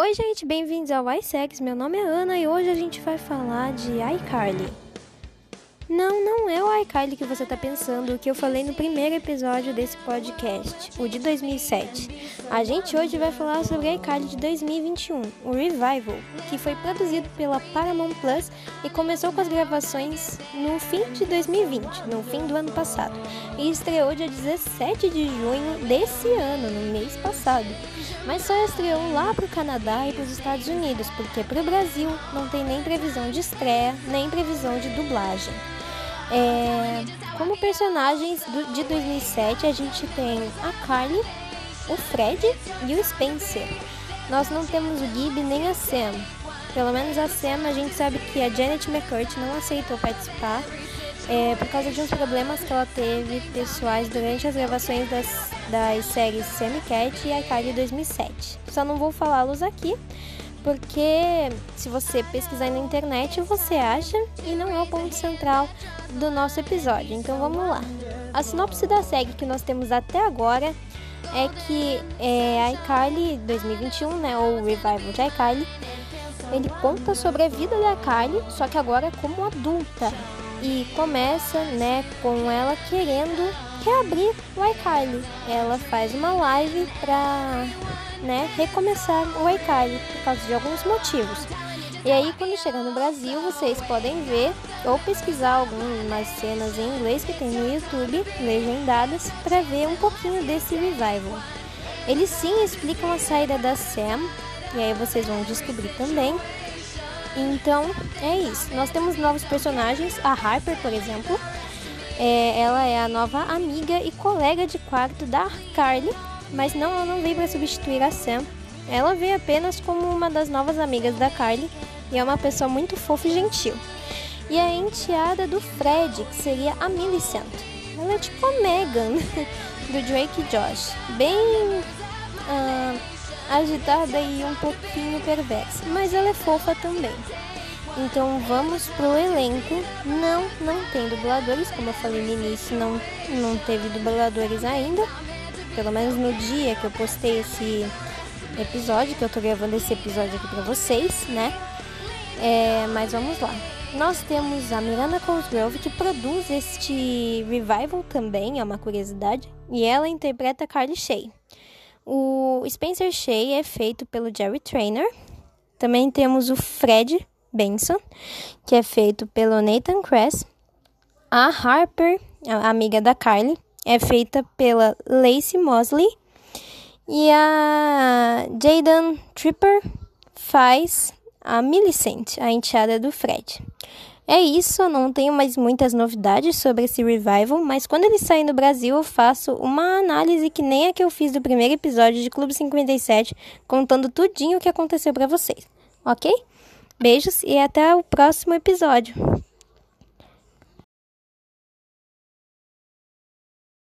Oi, gente, bem-vindos ao iSex. Meu nome é Ana e hoje a gente vai falar de iCarly. Não, não é o iCarly que você está pensando, o que eu falei no primeiro episódio desse podcast, o de 2007. A gente hoje vai falar sobre iCarly de 2021, o Revival, que foi produzido pela Paramount Plus e começou com as gravações no fim de 2020, no fim do ano passado, e estreou dia 17 de junho desse ano, no mês passado. Mas só estreou lá para o Canadá e para os Estados Unidos, porque para o Brasil não tem nem previsão de estreia, nem previsão de dublagem. É, como personagens de 2007, a gente tem a Carly, o Fred e o Spencer. Nós não temos o Gib nem a Sam. Pelo menos a Sam, a gente sabe que a Janet McCurt não aceitou participar é, por causa de uns problemas que ela teve pessoais durante as gravações das, das séries Sam Cat e a Carly 2007. Só não vou falá-los aqui, porque se você pesquisar na internet você acha e não é o ponto central do nosso episódio. Então vamos lá. A sinopse da série que nós temos até agora é que é, a iCarly 2021, né, ou Revival de iCarly, ele conta sobre a vida da Kylie, só que agora como adulta. E começa, né, com ela querendo reabrir o iCarly. Ela faz uma live pra né, recomeçar o iCarly por causa de alguns motivos. E aí, quando chegar no Brasil, vocês podem ver ou pesquisar algumas cenas em inglês que tem no YouTube, legendadas, para ver um pouquinho desse revival. Eles sim explicam a saída da Sam, e aí vocês vão descobrir também. Então, é isso. Nós temos novos personagens, a Harper, por exemplo. É, ela é a nova amiga e colega de quarto da Carly, mas não, ela não veio para substituir a Sam. Ela veio apenas como uma das novas amigas da Carly e é uma pessoa muito fofa e gentil. E a enteada do Fred, que seria a Millicent. Ela é tipo a Megan do Drake e Josh. Bem uh, agitada e um pouquinho perversa. Mas ela é fofa também. Então vamos pro elenco. Não, não tem dubladores, como eu falei no início, não, não teve dubladores ainda pelo menos no dia que eu postei esse episódio, que eu tô gravando esse episódio aqui pra vocês, né? É, mas vamos lá. Nós temos a Miranda Cosgrove, que produz este revival também, é uma curiosidade, e ela interpreta Carly Shay. O Spencer Shay é feito pelo Jerry Trainer. Também temos o Fred Benson, que é feito pelo Nathan Kress. A Harper, a amiga da Carly, é feita pela Lacey Mosley e a Jaden Tripper faz a Millicent, a enteada do Fred. É isso, não tenho mais muitas novidades sobre esse revival, mas quando ele sair no Brasil eu faço uma análise que nem a que eu fiz do primeiro episódio de Clube 57, contando tudinho o que aconteceu para vocês, ok? Beijos e até o próximo episódio.